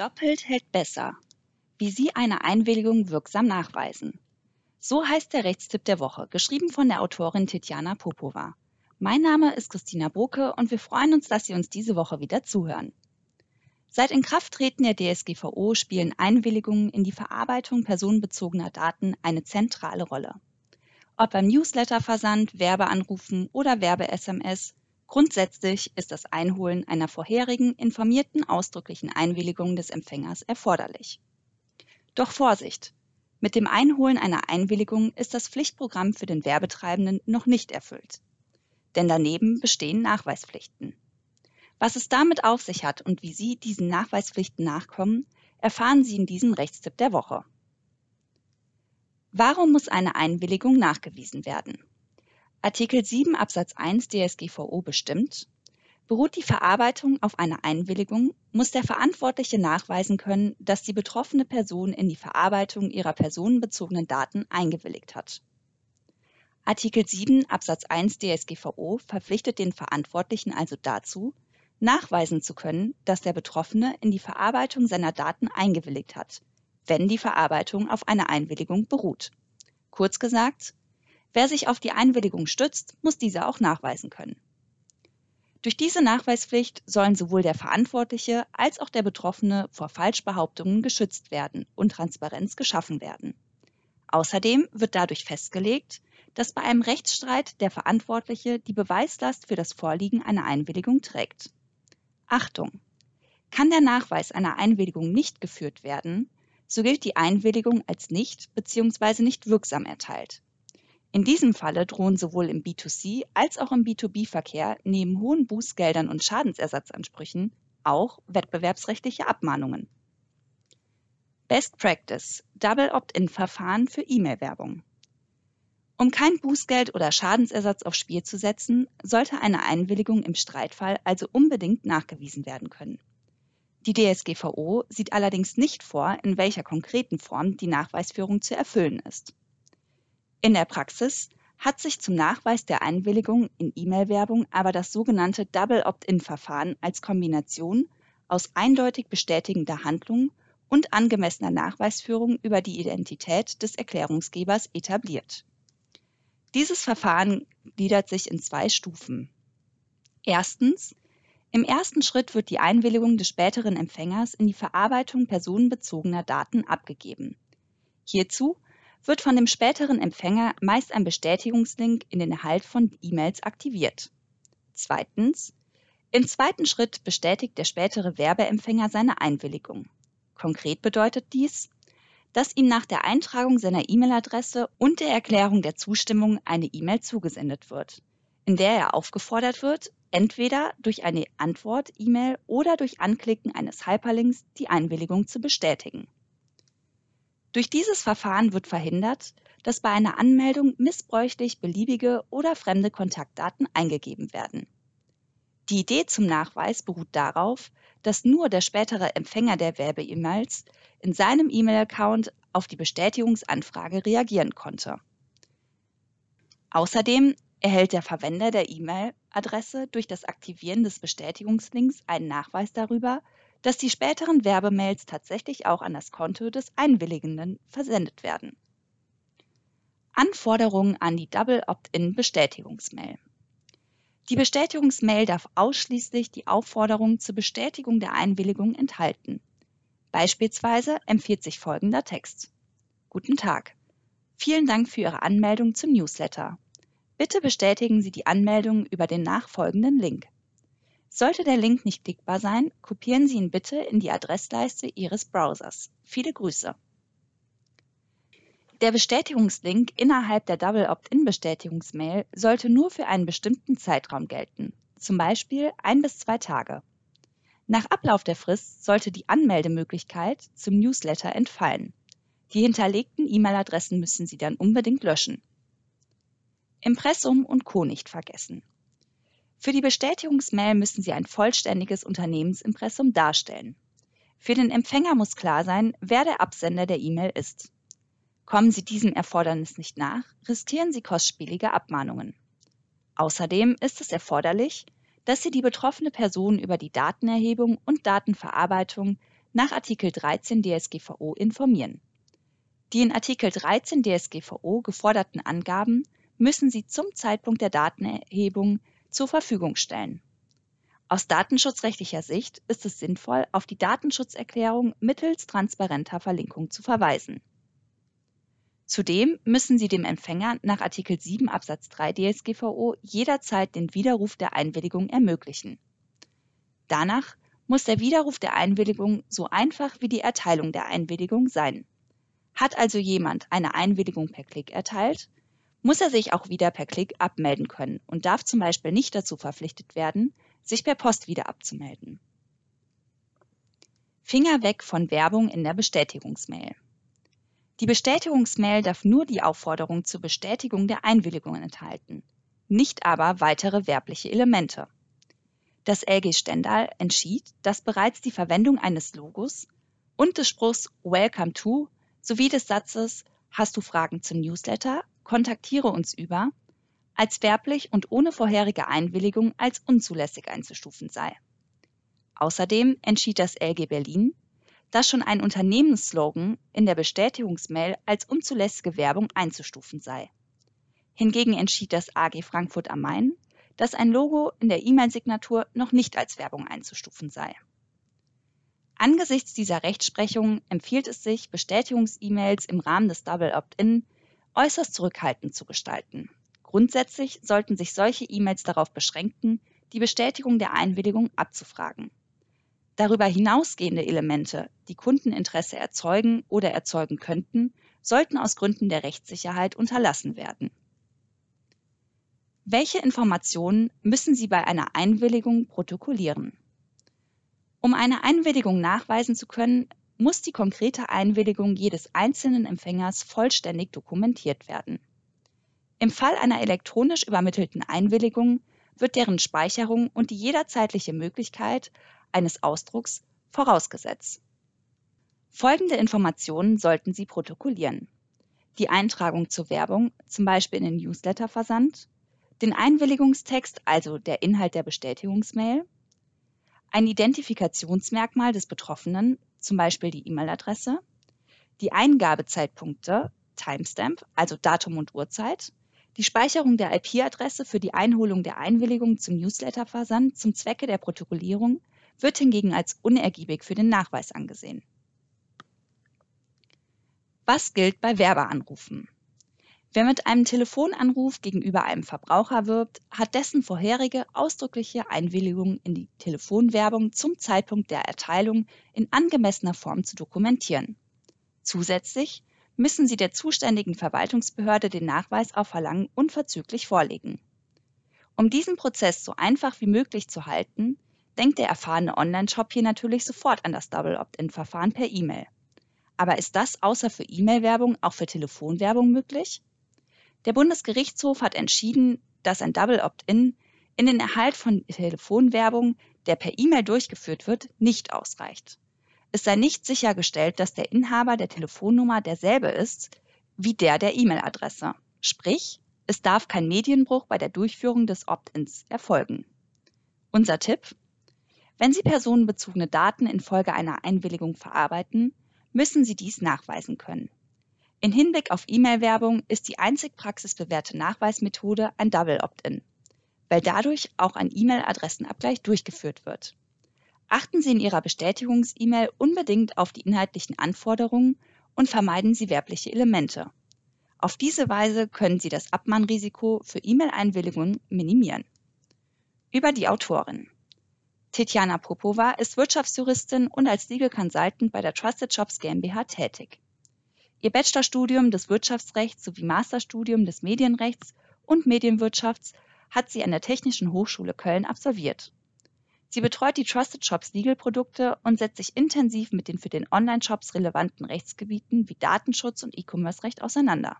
Doppelt hält besser. Wie Sie eine Einwilligung wirksam nachweisen. So heißt der Rechtstipp der Woche, geschrieben von der Autorin Tetjana Popova. Mein Name ist Christina Brucke und wir freuen uns, dass Sie uns diese Woche wieder zuhören. Seit Inkrafttreten der DSGVO spielen Einwilligungen in die Verarbeitung personenbezogener Daten eine zentrale Rolle. Ob beim Newsletterversand, Werbeanrufen oder Werbe-SMS, Grundsätzlich ist das Einholen einer vorherigen informierten ausdrücklichen Einwilligung des Empfängers erforderlich. Doch Vorsicht! Mit dem Einholen einer Einwilligung ist das Pflichtprogramm für den Werbetreibenden noch nicht erfüllt. Denn daneben bestehen Nachweispflichten. Was es damit auf sich hat und wie Sie diesen Nachweispflichten nachkommen, erfahren Sie in diesem Rechtstipp der Woche. Warum muss eine Einwilligung nachgewiesen werden? Artikel 7 Absatz 1 DSGVO bestimmt, beruht die Verarbeitung auf einer Einwilligung, muss der Verantwortliche nachweisen können, dass die betroffene Person in die Verarbeitung ihrer personenbezogenen Daten eingewilligt hat. Artikel 7 Absatz 1 DSGVO verpflichtet den Verantwortlichen also dazu, nachweisen zu können, dass der Betroffene in die Verarbeitung seiner Daten eingewilligt hat, wenn die Verarbeitung auf einer Einwilligung beruht. Kurz gesagt, Wer sich auf die Einwilligung stützt, muss diese auch nachweisen können. Durch diese Nachweispflicht sollen sowohl der Verantwortliche als auch der Betroffene vor Falschbehauptungen geschützt werden und Transparenz geschaffen werden. Außerdem wird dadurch festgelegt, dass bei einem Rechtsstreit der Verantwortliche die Beweislast für das Vorliegen einer Einwilligung trägt. Achtung! Kann der Nachweis einer Einwilligung nicht geführt werden, so gilt die Einwilligung als nicht bzw. nicht wirksam erteilt. In diesem Falle drohen sowohl im B2C als auch im B2B-Verkehr neben hohen Bußgeldern und Schadensersatzansprüchen auch wettbewerbsrechtliche Abmahnungen. Best Practice Double Opt-in-Verfahren für E-Mail-Werbung. Um kein Bußgeld oder Schadensersatz aufs Spiel zu setzen, sollte eine Einwilligung im Streitfall also unbedingt nachgewiesen werden können. Die DSGVO sieht allerdings nicht vor, in welcher konkreten Form die Nachweisführung zu erfüllen ist. In der Praxis hat sich zum Nachweis der Einwilligung in E-Mail-Werbung aber das sogenannte Double Opt-in-Verfahren als Kombination aus eindeutig bestätigender Handlung und angemessener Nachweisführung über die Identität des Erklärungsgebers etabliert. Dieses Verfahren gliedert sich in zwei Stufen. Erstens. Im ersten Schritt wird die Einwilligung des späteren Empfängers in die Verarbeitung personenbezogener Daten abgegeben. Hierzu wird von dem späteren Empfänger meist ein Bestätigungslink in den Erhalt von E-Mails aktiviert. Zweitens. Im zweiten Schritt bestätigt der spätere Werbeempfänger seine Einwilligung. Konkret bedeutet dies, dass ihm nach der Eintragung seiner E-Mail-Adresse und der Erklärung der Zustimmung eine E-Mail zugesendet wird, in der er aufgefordert wird, entweder durch eine Antwort-E-Mail oder durch Anklicken eines Hyperlinks die Einwilligung zu bestätigen. Durch dieses Verfahren wird verhindert, dass bei einer Anmeldung missbräuchlich beliebige oder fremde Kontaktdaten eingegeben werden. Die Idee zum Nachweis beruht darauf, dass nur der spätere Empfänger der Werbe-E-Mails in seinem E-Mail-Account auf die Bestätigungsanfrage reagieren konnte. Außerdem erhält der Verwender der E-Mail-Adresse durch das Aktivieren des Bestätigungslinks einen Nachweis darüber, dass die späteren Werbemails tatsächlich auch an das Konto des Einwilligenden versendet werden. Anforderungen an die Double Opt-in Bestätigungsmail. Die Bestätigungsmail darf ausschließlich die Aufforderung zur Bestätigung der Einwilligung enthalten. Beispielsweise empfiehlt sich folgender Text. Guten Tag. Vielen Dank für Ihre Anmeldung zum Newsletter. Bitte bestätigen Sie die Anmeldung über den nachfolgenden Link. Sollte der Link nicht klickbar sein, kopieren Sie ihn bitte in die Adressleiste Ihres Browsers. Viele Grüße. Der Bestätigungslink innerhalb der Double Opt-in-Bestätigungsmail sollte nur für einen bestimmten Zeitraum gelten, zum Beispiel ein bis zwei Tage. Nach Ablauf der Frist sollte die Anmeldemöglichkeit zum Newsletter entfallen. Die hinterlegten E-Mail-Adressen müssen Sie dann unbedingt löschen. Impressum und Co. nicht vergessen. Für die Bestätigungsmail müssen Sie ein vollständiges Unternehmensimpressum darstellen. Für den Empfänger muss klar sein, wer der Absender der E-Mail ist. Kommen Sie diesem Erfordernis nicht nach, riskieren Sie kostspielige Abmahnungen. Außerdem ist es erforderlich, dass Sie die betroffene Person über die Datenerhebung und Datenverarbeitung nach Artikel 13 DSGVO informieren. Die in Artikel 13 DSGVO geforderten Angaben müssen Sie zum Zeitpunkt der Datenerhebung zur Verfügung stellen. Aus datenschutzrechtlicher Sicht ist es sinnvoll, auf die Datenschutzerklärung mittels transparenter Verlinkung zu verweisen. Zudem müssen Sie dem Empfänger nach Artikel 7 Absatz 3 DSGVO jederzeit den Widerruf der Einwilligung ermöglichen. Danach muss der Widerruf der Einwilligung so einfach wie die Erteilung der Einwilligung sein. Hat also jemand eine Einwilligung per Klick erteilt, muss er sich auch wieder per Klick abmelden können und darf zum Beispiel nicht dazu verpflichtet werden, sich per Post wieder abzumelden. Finger weg von Werbung in der Bestätigungsmail. Die Bestätigungsmail darf nur die Aufforderung zur Bestätigung der Einwilligung enthalten, nicht aber weitere werbliche Elemente. Das LG Stendal entschied, dass bereits die Verwendung eines Logos und des Spruchs Welcome to sowie des Satzes Hast du Fragen zum Newsletter? Kontaktiere uns über als werblich und ohne vorherige Einwilligung als unzulässig einzustufen sei. Außerdem entschied das LG Berlin, dass schon ein Unternehmensslogan in der Bestätigungsmail als unzulässige Werbung einzustufen sei. Hingegen entschied das AG Frankfurt am Main, dass ein Logo in der E-Mail-Signatur noch nicht als Werbung einzustufen sei. Angesichts dieser Rechtsprechung empfiehlt es sich, Bestätigungs-E-Mails im Rahmen des Double Opt-in äußerst zurückhaltend zu gestalten. Grundsätzlich sollten sich solche E-Mails darauf beschränken, die Bestätigung der Einwilligung abzufragen. Darüber hinausgehende Elemente, die Kundeninteresse erzeugen oder erzeugen könnten, sollten aus Gründen der Rechtssicherheit unterlassen werden. Welche Informationen müssen Sie bei einer Einwilligung protokollieren? Um eine Einwilligung nachweisen zu können, muss die konkrete Einwilligung jedes einzelnen Empfängers vollständig dokumentiert werden. Im Fall einer elektronisch übermittelten Einwilligung wird deren Speicherung und die jederzeitliche Möglichkeit eines Ausdrucks vorausgesetzt. Folgende Informationen sollten Sie protokollieren. Die Eintragung zur Werbung, zum Beispiel in den Newsletterversand, den Einwilligungstext, also der Inhalt der Bestätigungsmail, ein Identifikationsmerkmal des Betroffenen, zum Beispiel die E-Mail-Adresse, die Eingabezeitpunkte, Timestamp, also Datum und Uhrzeit, die Speicherung der IP-Adresse für die Einholung der Einwilligung zum Newsletterversand zum Zwecke der Protokollierung wird hingegen als unergiebig für den Nachweis angesehen. Was gilt bei Werbeanrufen? Wer mit einem Telefonanruf gegenüber einem Verbraucher wirbt, hat dessen vorherige ausdrückliche Einwilligung in die Telefonwerbung zum Zeitpunkt der Erteilung in angemessener Form zu dokumentieren. Zusätzlich müssen Sie der zuständigen Verwaltungsbehörde den Nachweis auf Verlangen unverzüglich vorlegen. Um diesen Prozess so einfach wie möglich zu halten, denkt der erfahrene Online-Shop hier natürlich sofort an das Double Opt-in-Verfahren per E-Mail. Aber ist das außer für E-Mail-Werbung auch für Telefonwerbung möglich? Der Bundesgerichtshof hat entschieden, dass ein Double Opt-in in den Erhalt von Telefonwerbung, der per E-Mail durchgeführt wird, nicht ausreicht. Es sei nicht sichergestellt, dass der Inhaber der Telefonnummer derselbe ist wie der der E-Mail-Adresse. Sprich, es darf kein Medienbruch bei der Durchführung des Opt-ins erfolgen. Unser Tipp, wenn Sie personenbezogene Daten infolge einer Einwilligung verarbeiten, müssen Sie dies nachweisen können. In Hinblick auf E-Mail-Werbung ist die einzig praxisbewährte Nachweismethode ein Double Opt-in, weil dadurch auch ein E-Mail-Adressenabgleich durchgeführt wird. Achten Sie in Ihrer Bestätigungs-E-Mail unbedingt auf die inhaltlichen Anforderungen und vermeiden Sie werbliche Elemente. Auf diese Weise können Sie das Abmahnrisiko für E-Mail-Einwilligungen minimieren. Über die Autorin. Tetjana Popova ist Wirtschaftsjuristin und als Legal Consultant bei der Trusted Shops GmbH tätig. Ihr Bachelorstudium des Wirtschaftsrechts sowie Masterstudium des Medienrechts und Medienwirtschafts hat sie an der Technischen Hochschule Köln absolviert. Sie betreut die Trusted Shops Legal Produkte und setzt sich intensiv mit den für den Online-Shops relevanten Rechtsgebieten wie Datenschutz und E-Commerce-Recht auseinander.